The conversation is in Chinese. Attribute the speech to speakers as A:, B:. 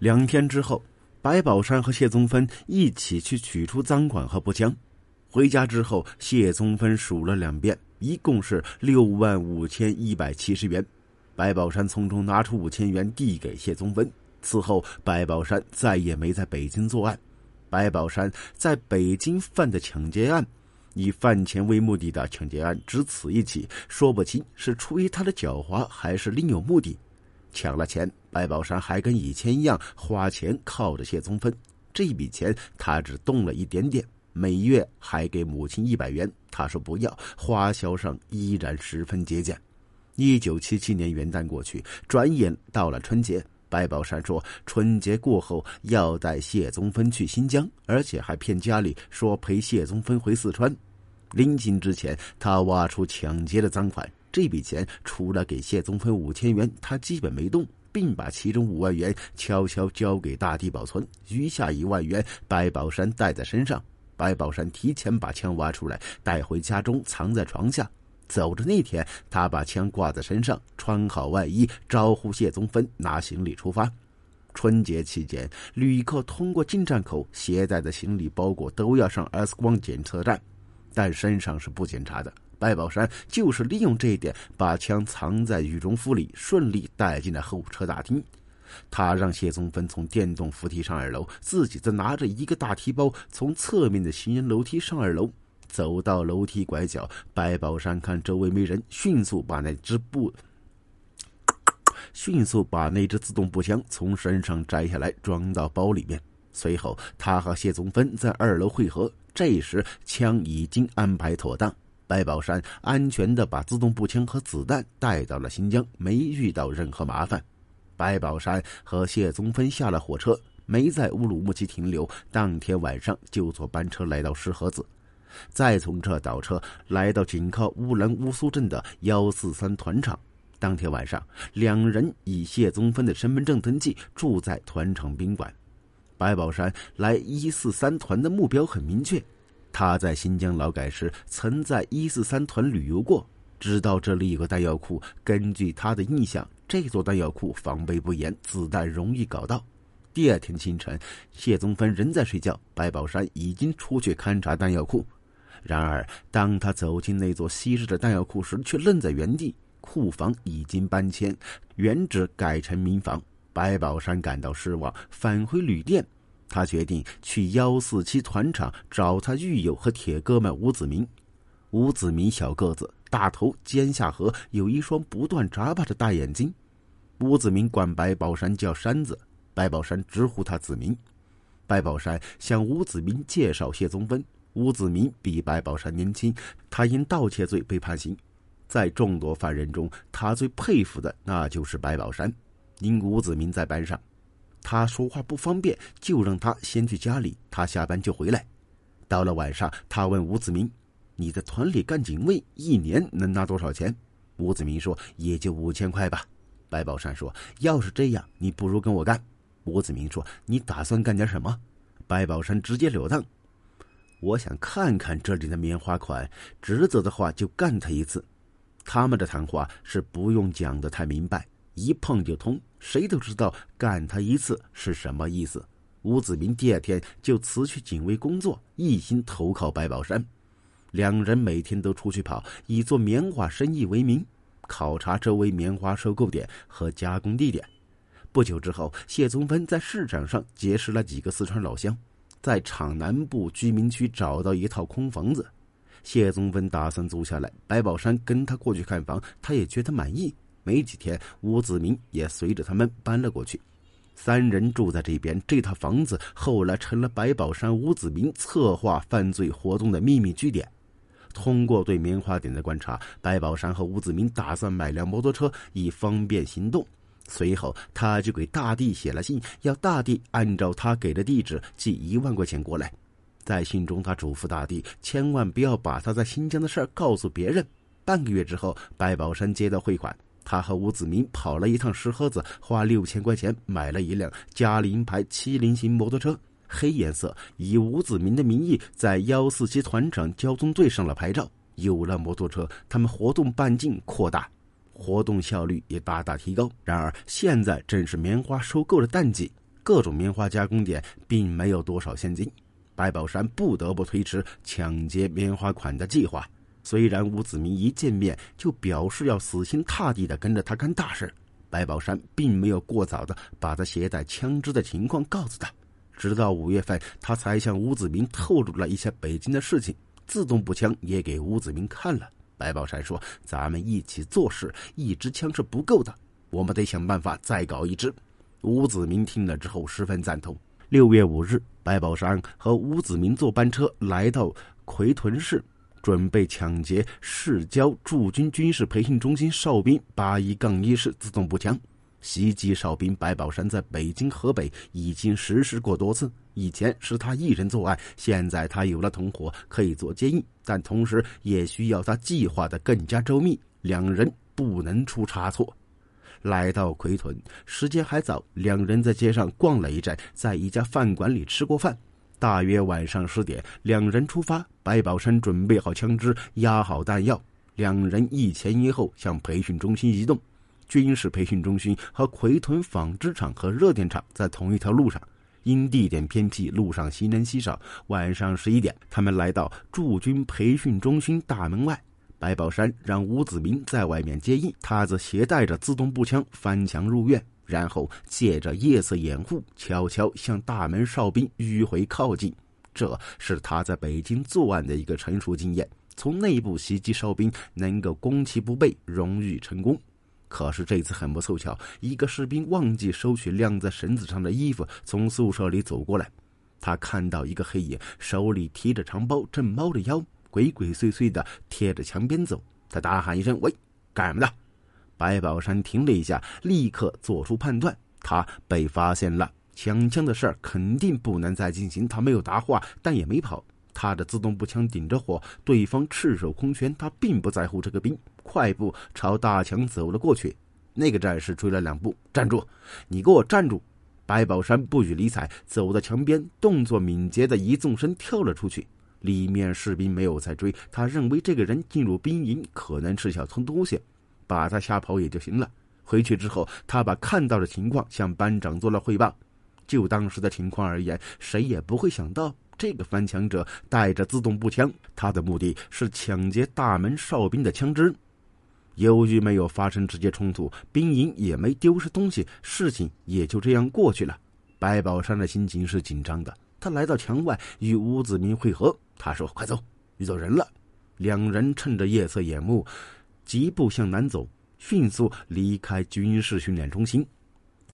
A: 两天之后，白宝山和谢宗芬一起去取出赃款和步枪。回家之后，谢宗芬数了两遍，一共是六万五千一百七十元。白宝山从中拿出五千元递给谢宗芬。此后，白宝山再也没在北京作案。白宝山在北京犯的抢劫案，以犯钱为目的的抢劫案只此一起，说不清是出于他的狡猾，还是另有目的。抢了钱，白宝山还跟以前一样花钱靠着谢宗芬。这笔钱他只动了一点点。每月还给母亲一百元，他说不要，花销上依然十分节俭。一九七七年元旦过去，转眼到了春节。白宝山说，春节过后要带谢宗芬去新疆，而且还骗家里说陪谢宗芬回四川。临行之前，他挖出抢劫的赃款，这笔钱除了给谢宗芬五千元，他基本没动，并把其中五万元悄悄交给大地保存，余下一万元白宝山带在身上。白宝山提前把枪挖出来，带回家中藏在床下。走的那天，他把枪挂在身上，穿好外衣，招呼谢宗芬拿行李出发。春节期间，旅客通过进站口携带的行李包裹都要上 X 光检测站，但身上是不检查的。白宝山就是利用这一点，把枪藏在羽绒服里，顺利带进了候车大厅。他让谢宗芬从电动扶梯上二楼，自己则拿着一个大提包从侧面的行人楼梯上二楼。走到楼梯拐角，白宝山看周围没人，迅速把那只步，迅速把那只自动步枪从身上摘下来，装到包里面。随后，他和谢宗芬在二楼会合。这时，枪已经安排妥当，白宝山安全的把自动步枪和子弹带到了新疆，没遇到任何麻烦。白宝山和谢宗芬下了火车，没在乌鲁木齐停留，当天晚上就坐班车来到石河子，再从这倒车来到紧靠乌兰乌苏镇的幺四三团场。当天晚上，两人以谢宗芬的身份证登记，住在团场宾馆。白宝山来一四三团的目标很明确，他在新疆劳改时曾在一四三团旅游过。知道这里有个弹药库，根据他的印象，这座弹药库防备不严，子弹容易搞到。第二天清晨，谢宗芬仍在睡觉，白宝山已经出去勘察弹药库。然而，当他走进那座昔日的弹药库时，却愣在原地。库房已经搬迁，原址改成民房。白宝山感到失望，返回旅店。他决定去幺四七团场找他狱友和铁哥们吴子明。吴子明小个子。大头尖下颌，有一双不断眨巴的大眼睛。吴子明管白宝山叫山子，白宝山直呼他子明。白宝山向吴子明介绍谢宗芬。吴子明比白宝山年轻，他因盗窃罪被判刑。在众多犯人中，他最佩服的那就是白宝山。因吴子明在班上，他说话不方便，就让他先去家里，他下班就回来。到了晚上，他问吴子明。你在团里干警卫，一年能拿多少钱？吴子明说：“也就五千块吧。”白宝山说：“要是这样，你不如跟我干。”吴子明说：“你打算干点什么？”白宝山直截了当：“我想看看这里的棉花款，值得的话就干他一次。”他们的谈话是不用讲的太明白，一碰就通，谁都知道干他一次是什么意思。吴子明第二天就辞去警卫工作，一心投靠白宝山。两人每天都出去跑，以做棉花生意为名，考察周围棉花收购点和加工地点。不久之后，谢宗芬在市场上结识了几个四川老乡，在厂南部居民区找到一套空房子。谢宗芬打算租下来，白宝山跟他过去看房，他也觉得满意。没几天，吴子明也随着他们搬了过去，三人住在这边。这套房子后来成了白宝山、吴子明策划犯罪活动的秘密据点。通过对棉花点的观察，白宝山和吴子明打算买辆摩托车以方便行动。随后，他就给大地写了信，要大地按照他给的地址寄一万块钱过来。在信中，他嘱咐大地千万不要把他在新疆的事告诉别人。半个月之后，白宝山接到汇款，他和吴子明跑了一趟石河子，花六千块钱买了一辆嘉陵牌七零型摩托车。黑颜色，以吴子明的名义在幺四七团长交通队上了牌照。有了摩托车，他们活动半径扩大，活动效率也大大提高。然而，现在正是棉花收购的淡季，各种棉花加工点并没有多少现金，白宝山不得不推迟抢劫棉花款的计划。虽然吴子明一见面就表示要死心塌地的跟着他干大事，白宝山并没有过早的把他携带枪支的情况告诉他。直到五月份，他才向吴子明透露了一些北京的事情，自动步枪也给吴子明看了。白宝山说：“咱们一起做事，一支枪是不够的，我们得想办法再搞一支。”吴子明听了之后十分赞同。六月五日，白宝山和吴子明坐班车来到奎屯市，准备抢劫市郊驻军军事培训中心哨兵八一杠一式自动步枪。袭击哨兵，白宝山在北京、河北已经实施过多次。以前是他一人作案，现在他有了同伙可以做接应，但同时也需要他计划的更加周密，两人不能出差错。来到奎屯，时间还早，两人在街上逛了一阵，在一家饭馆里吃过饭。大约晚上十点，两人出发。白宝山准备好枪支，压好弹药，两人一前一后向培训中心移动。军事培训中心和奎屯纺织厂和热电厂在同一条路上，因地点偏僻，路上行人稀少。晚上十一点，他们来到驻军培训中心大门外。白宝山让吴子明在外面接应，他则携带着自动步枪翻墙入院，然后借着夜色掩护，悄悄向大门哨兵迂回靠近。这是他在北京作案的一个成熟经验，从内部袭击哨兵能够攻其不备，容易成功。可是这次很不凑巧，一个士兵忘记收取晾在绳子上的衣服，从宿舍里走过来，他看到一个黑影，手里提着长包，正猫着腰。鬼鬼祟祟的贴着墙边走，他大喊一声：“喂，干什么的？”白宝山停了一下，立刻做出判断：他被发现了，抢枪的事儿肯定不能再进行。他没有答话，但也没跑。他的自动步枪顶着火，对方赤手空拳，他并不在乎这个兵，快步朝大墙走了过去。那个战士追了两步，站住！你给我站住！白宝山不予理睬，走到墙边，动作敏捷的一纵身跳了出去。里面士兵没有再追，他认为这个人进入兵营可能是想偷东西，把他吓跑也就行了。回去之后，他把看到的情况向班长做了汇报。就当时的情况而言，谁也不会想到这个翻墙者带着自动步枪，他的目的是抢劫大门哨兵的枪支。由于没有发生直接冲突，兵营也没丢失东西，事情也就这样过去了。白宝山的心情是紧张的。他来到墙外与吴子明会合。他说：“快走，遇到人了。”两人趁着夜色掩目，疾步向南走，迅速离开军事训练中心。